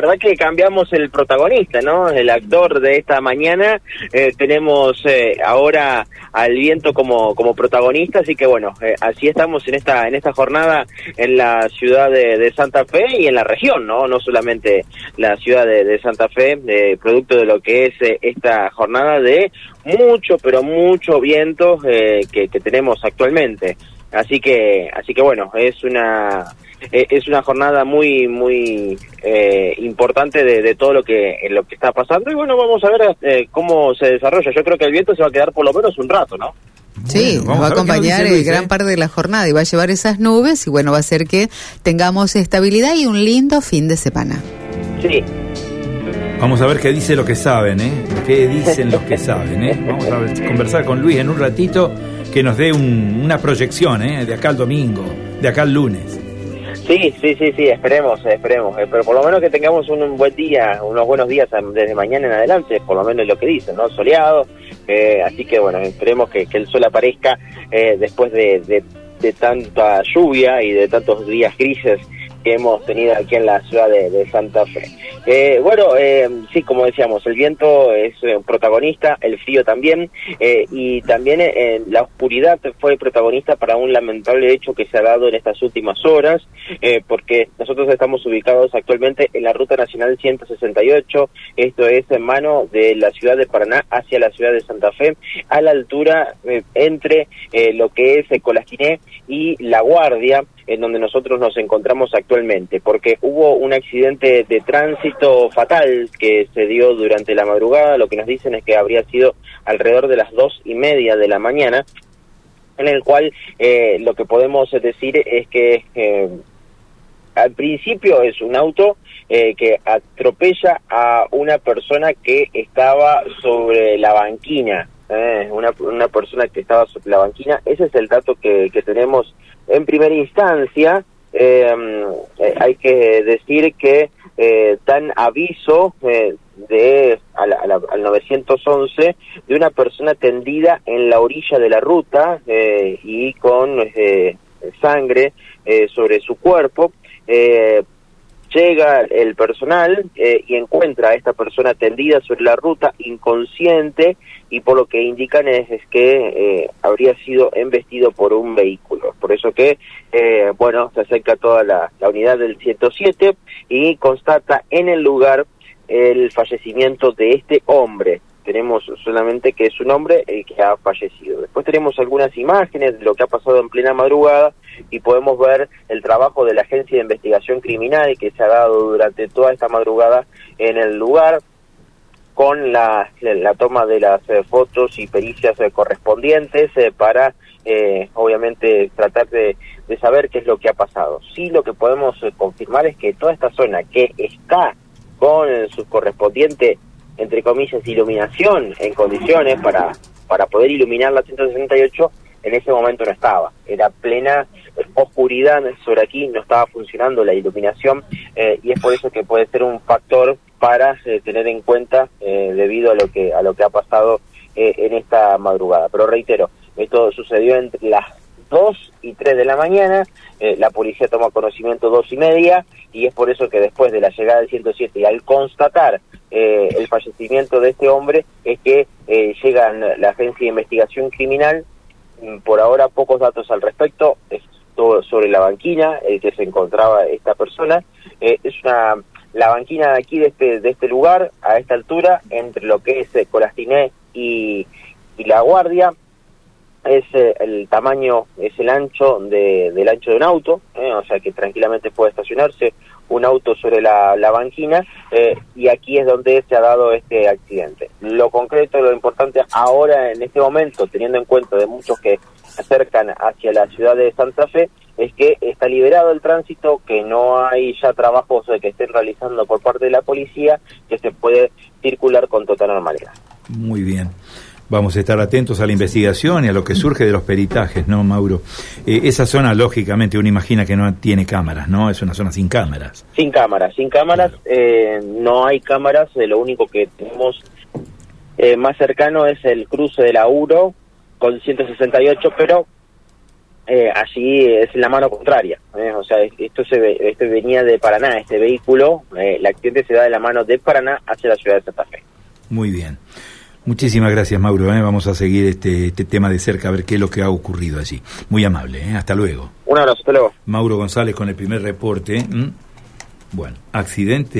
La verdad que cambiamos el protagonista, ¿no? El actor de esta mañana. Eh, tenemos eh, ahora al viento como, como protagonista, así que bueno, eh, así estamos en esta, en esta jornada en la ciudad de, Santa Fe y en la región, ¿no? No solamente la ciudad de, Santa Fe, producto de lo que es esta jornada de mucho, pero mucho viento que, que tenemos actualmente. Así que, así que bueno, es una eh, es una jornada muy muy eh, importante de, todo lo que lo que está pasando y bueno vamos a ver eh, cómo se desarrolla yo creo que el viento se va a quedar por lo menos un rato no Sí, nos va a acompañar gran parte de la jornada y va a llevar esas nubes y bueno, va a hacer que tengamos estabilidad y un lindo fin de semana. Sí. Vamos a ver qué dice lo que saben, ¿eh? ¿Qué dicen los que saben, ¿eh? Vamos a conversar con Luis en un ratito que nos dé una proyección, ¿eh? De acá al domingo, de acá al lunes. Sí, sí, sí, sí, esperemos, esperemos. Eh, pero por lo menos que tengamos un, buen día, unos buenos días desde mañana en adelante, por lo menos lo que dicen, ¿no? Soleado. Eh, así que bueno, esperemos que, el sol aparezca eh, después de, de, tanta lluvia y de tantos días grises hemos tenido aquí en la ciudad de, Santa Fe. Eh, bueno, eh, sí, como decíamos, el viento es eh, protagonista, el frío también, y también la oscuridad fue protagonista para un lamentable hecho que se ha dado en estas últimas horas, porque nosotros estamos ubicados actualmente en la Ruta Nacional 168, esto es en mano de la ciudad de Paraná hacia la ciudad de Santa Fe, a la altura entre lo que es Colastiné y La Guardia, en donde nosotros nos encontramos actualmente, porque hubo un accidente de tránsito fatal que se dio durante la madrugada, lo que nos dicen es que habría sido alrededor de las dos y media de la mañana, en el cual eh, lo que podemos decir es que eh, al principio es un auto eh, que atropella a una persona que estaba sobre la banquina, una, una persona que estaba sobre la banquina, ese es el dato que, que tenemos en primera instancia, eh, hay que decir que eh, dan aviso eh, de al 911 de una persona tendida en la orilla de la ruta y con sangre sobre su cuerpo llega el personal eh, y encuentra a esta persona tendida sobre la ruta, inconsciente, y por lo que indican es, que eh, habría sido embestido por un vehículo. Por eso que, eh, bueno, se acerca toda la, la unidad del 107 y constata en el lugar el fallecimiento de este hombre tenemos solamente que es un hombre el que ha fallecido. Después tenemos algunas imágenes de lo que ha pasado en plena madrugada y podemos ver el trabajo de la Agencia de Investigación Criminal que se ha dado durante toda esta madrugada en el lugar con la, toma de las eh, fotos y pericias eh, correspondientes eh, para, obviamente, tratar de, saber qué es lo que ha pasado. Sí, lo que podemos confirmar es que toda esta zona que está con su correspondiente entre comillas, iluminación en condiciones para, para poder iluminar la 168, en ese momento no estaba. Era plena oscuridad sobre aquí, no estaba funcionando la iluminación eh, y es por eso que puede ser un factor para eh, tener en cuenta eh, debido a lo que a lo que ha pasado en esta madrugada. Pero reitero, esto sucedió entre las 2 y 3 de la mañana, la policía toma conocimiento dos y media y es por eso que después de la llegada del 107 y al constatar eh, el fallecimiento de este hombre es que eh, llega la agencia de investigación criminal, por ahora pocos datos al respecto, es todo sobre la banquina el que se encontraba esta persona, eh, es una la banquina de aquí de este de este lugar a esta altura entre lo que es Colastiné y, y la Guardia es el tamaño es el ancho de, del ancho de un auto o sea que tranquilamente puede estacionarse un auto sobre la, la banquina eh, y aquí es donde se ha dado este accidente. Lo concreto, lo importante ahora en este momento, teniendo en cuenta de muchos que se acercan hacia la ciudad de Santa Fe, es que está liberado el tránsito, que no hay ya trabajos que estén realizando por parte de la policía, que se puede circular con total normalidad. Muy bien. Vamos a estar atentos a la investigación y a lo que surge de los peritajes, ¿no, Mauro? Eh, esa zona, lógicamente, uno imagina que no tiene cámaras, ¿no? Es una zona sin cámaras. Sin cámaras, sin cámaras, eh, no hay cámaras, eh, lo único que tenemos más cercano es el cruce de la URO con 168, pero eh, allí es la mano contraria. ¿eh? O sea, esto se esto venía de Paraná, este vehículo, eh, el accidente se da de la mano de Paraná hacia la ciudad de Santa Fe. Muy bien. Muchísimas gracias, Mauro. ¿eh? Vamos a seguir este, este, tema de cerca, a ver qué es lo que ha ocurrido allí. Muy amable. ¿eh? Hasta luego. Un abrazo, hasta luego. Mauro González con el primer reporte. Bueno, accidente.